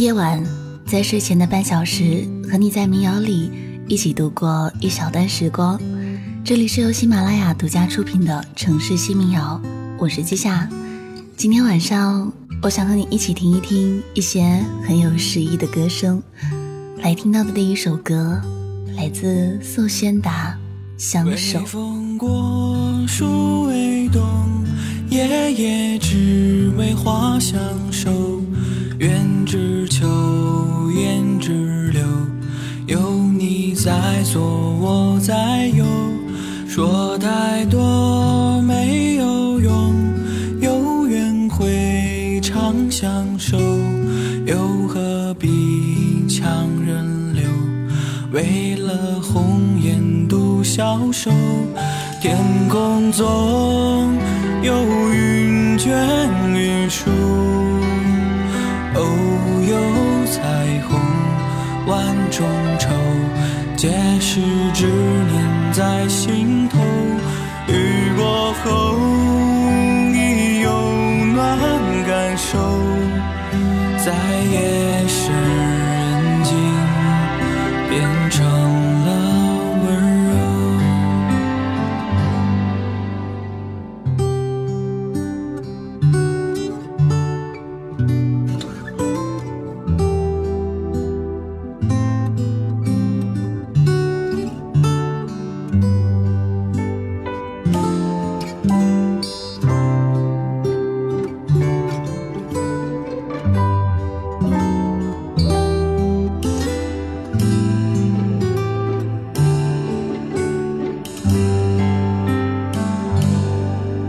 夜晚，在睡前的半小时，和你在民谣里一起度过一小段时光。这里是由喜马拉雅独家出品的城市新民谣，我是季夏。今天晚上，我想和你一起听一听一些很有诗意的歌声。来听到的第一首歌，来自宋仙达，《相守》。风过，树未动，夜夜只为花相守。愿只求，言只留，有你在左，我在右。说太多没有用，有缘会长相守，又何必强人留？为了红颜独消瘦，天空中有云卷在夜深人静变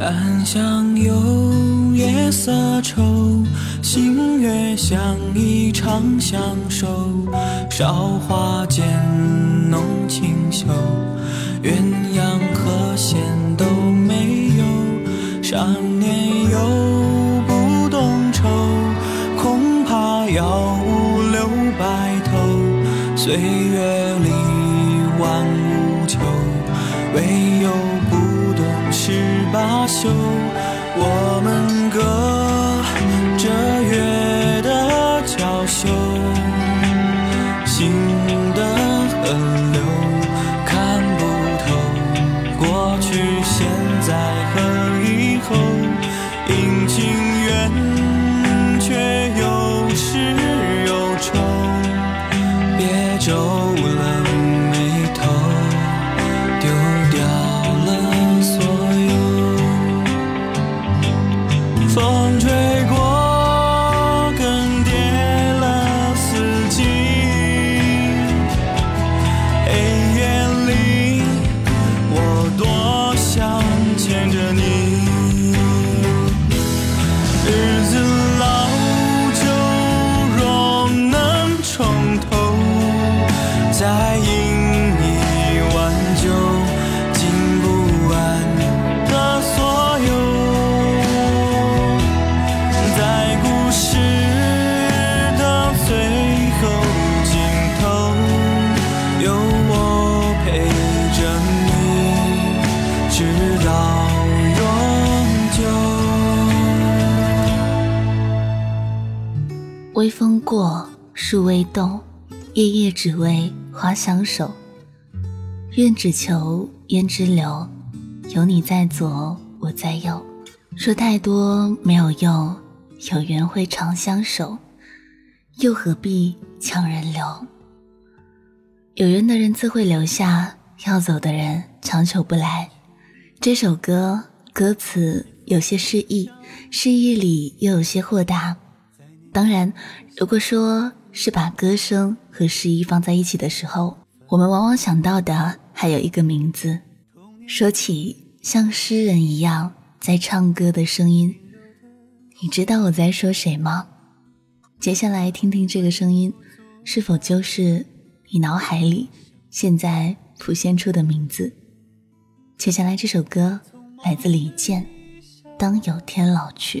暗香有夜色愁，星月。相依长相守，韶华渐浓清秀，鸳鸯和弦都没有，少年又不懂愁，恐怕要五留白头。岁月微夜夜只为花相守。愿只求胭脂留，有你在左，我在右。说太多没有用，有缘会长相守，又何必强人留？有缘的人自会留下，要走的人长求不来。这首歌歌词有些诗意，诗意里又有些豁达。当然，如果说是把歌声和诗意放在一起的时候，我们往往想到的还有一个名字。说起像诗人一样在唱歌的声音，你知道我在说谁吗？接下来听听这个声音，是否就是你脑海里现在浮现出的名字？接下来这首歌来自李健，《当有天老去》。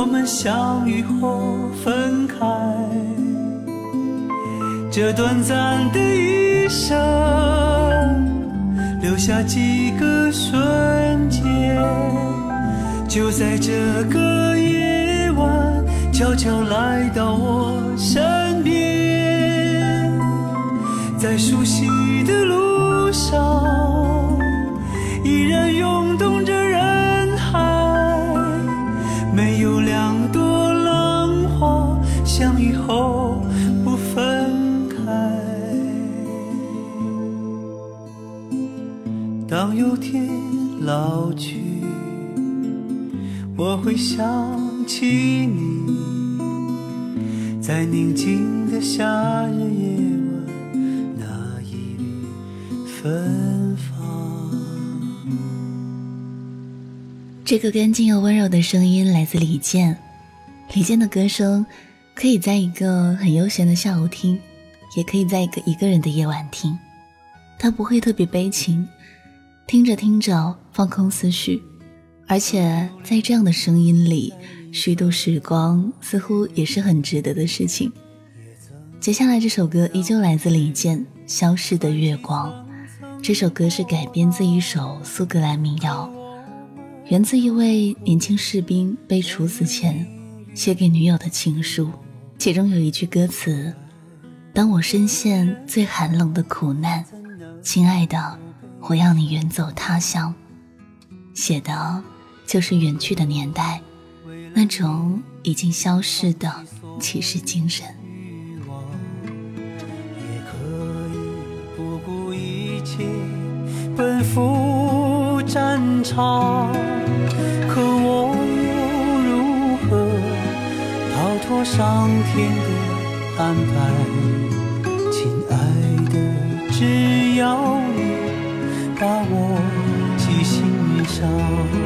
我们相遇后分开。这短暂的一生，留下几个瞬间，就在这个夜晚，悄悄来到我身边，在熟悉的路上，当有天老去，我会想起你，在宁静的夏日夜晚，那一缕芬芳。这个干净又温柔的声音来自李健。李健的歌声可以在一个很悠闲的下午听，也可以在一个一个人的夜晚听。他不会特别悲情，听着听着放空思绪，而且在这样的声音里虚度时光，似乎也是很值得的事情。接下来这首歌依旧来自李健，《消逝的月光》。这首歌是改编自一首苏格兰民谣。源自一位年轻士兵被处死前写给女友的情书，其中有一句歌词：“当我深陷最寒冷的苦难，亲爱的，我要你远走他乡。”写的就是远去的年代，那种已经消逝的骑士精神。也可以不顾一切奔赴战场。可我又如何逃脱上天的安排？亲爱的，只要把我记心上。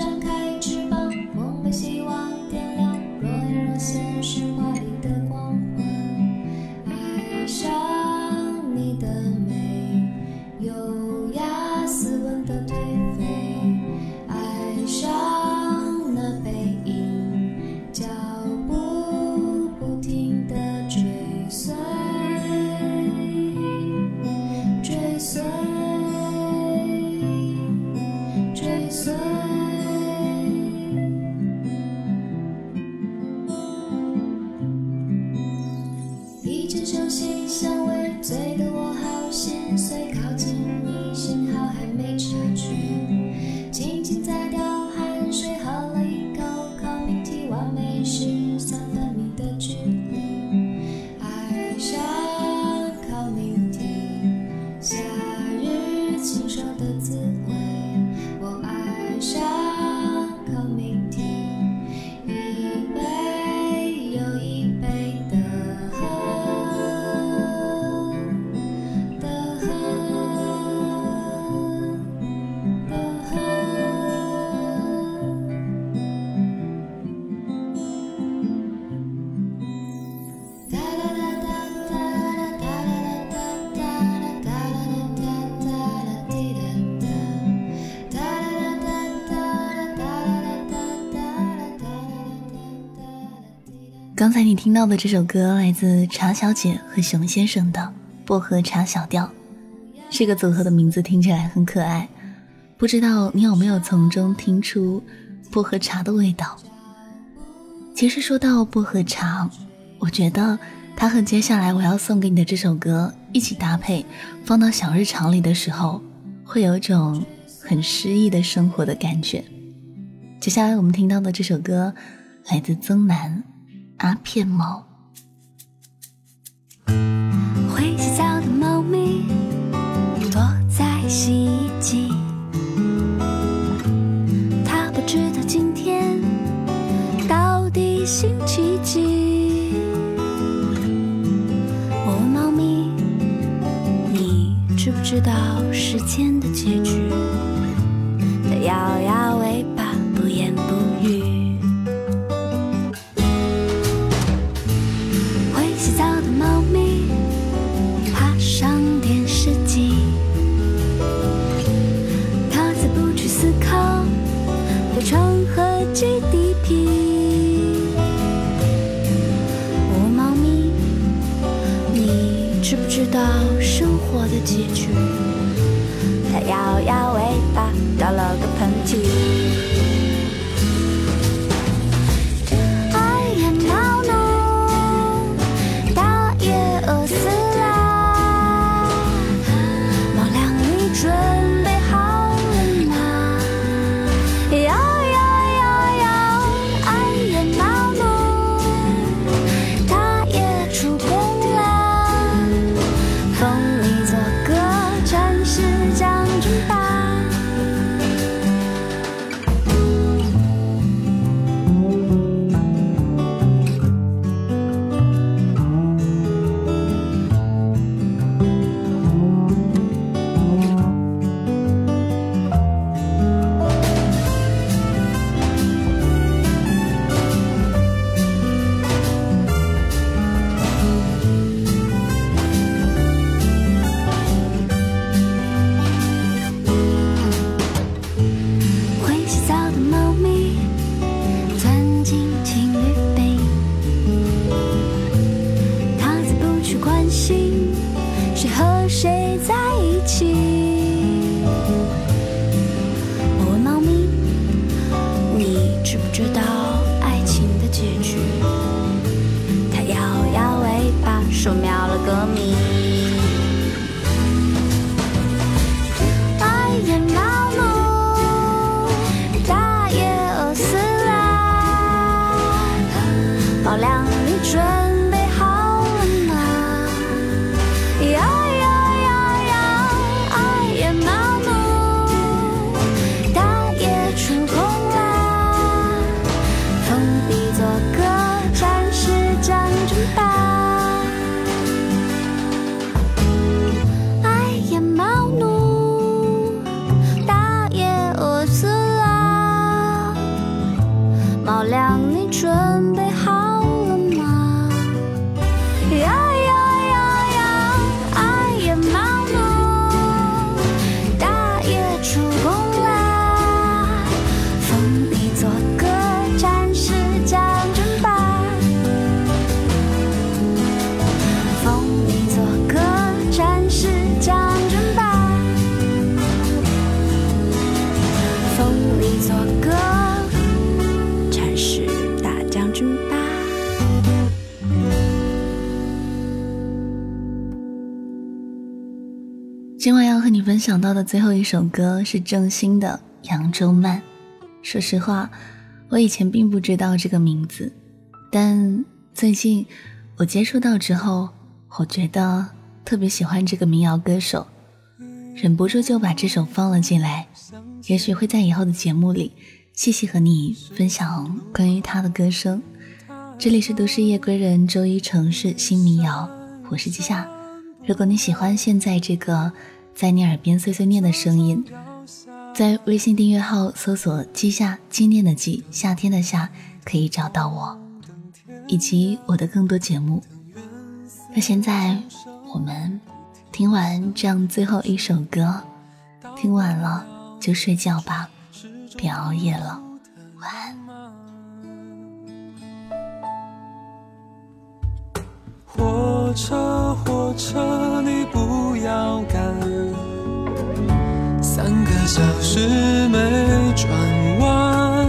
张开翅膀。刚才你听到的这首歌来自茶小姐和熊先生的《薄荷茶小调》，这个组合的名字听起来很可爱，不知道你有没有从中听出薄荷茶的味道？其实说到薄荷茶，我觉得它和接下来我要送给你的这首歌一起搭配，放到小日常里的时候，会有种很诗意的生活的感觉。接下来我们听到的这首歌来自曾南。阿片猫，会洗澡的猫咪躲在洗衣机，它不知道今天到底星期几。哦，猫咪，你知不知道时间的结局？它摇摇结局，照亮想到的最后一首歌是郑兴的《扬州慢》。说实话，我以前并不知道这个名字，但最近我接触到之后，我觉得特别喜欢这个民谣歌手，忍不住就把这首放了进来。也许会在以后的节目里细细和你分享关于他的歌声。这里是都市夜归人周一城市新民谣，我是季夏。如果你喜欢现在这个在你耳边碎碎念的声音，在微信订阅号搜索“季夏”，纪念的季，夏天的夏，可以找到我，以及我的更多节目。那现在我们听完这样最后一首歌，听完了就睡觉吧，别熬夜了，晚安。火车，火车，你不要赶，小时没转弯，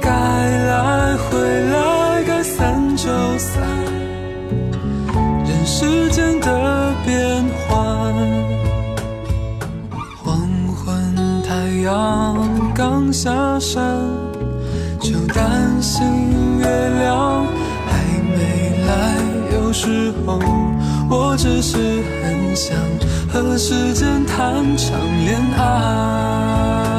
该来回来，该散就散，人世间的变幻。黄昏，太阳刚下山，就担心月亮还没来。有时候，我只是很想和时间谈场恋爱，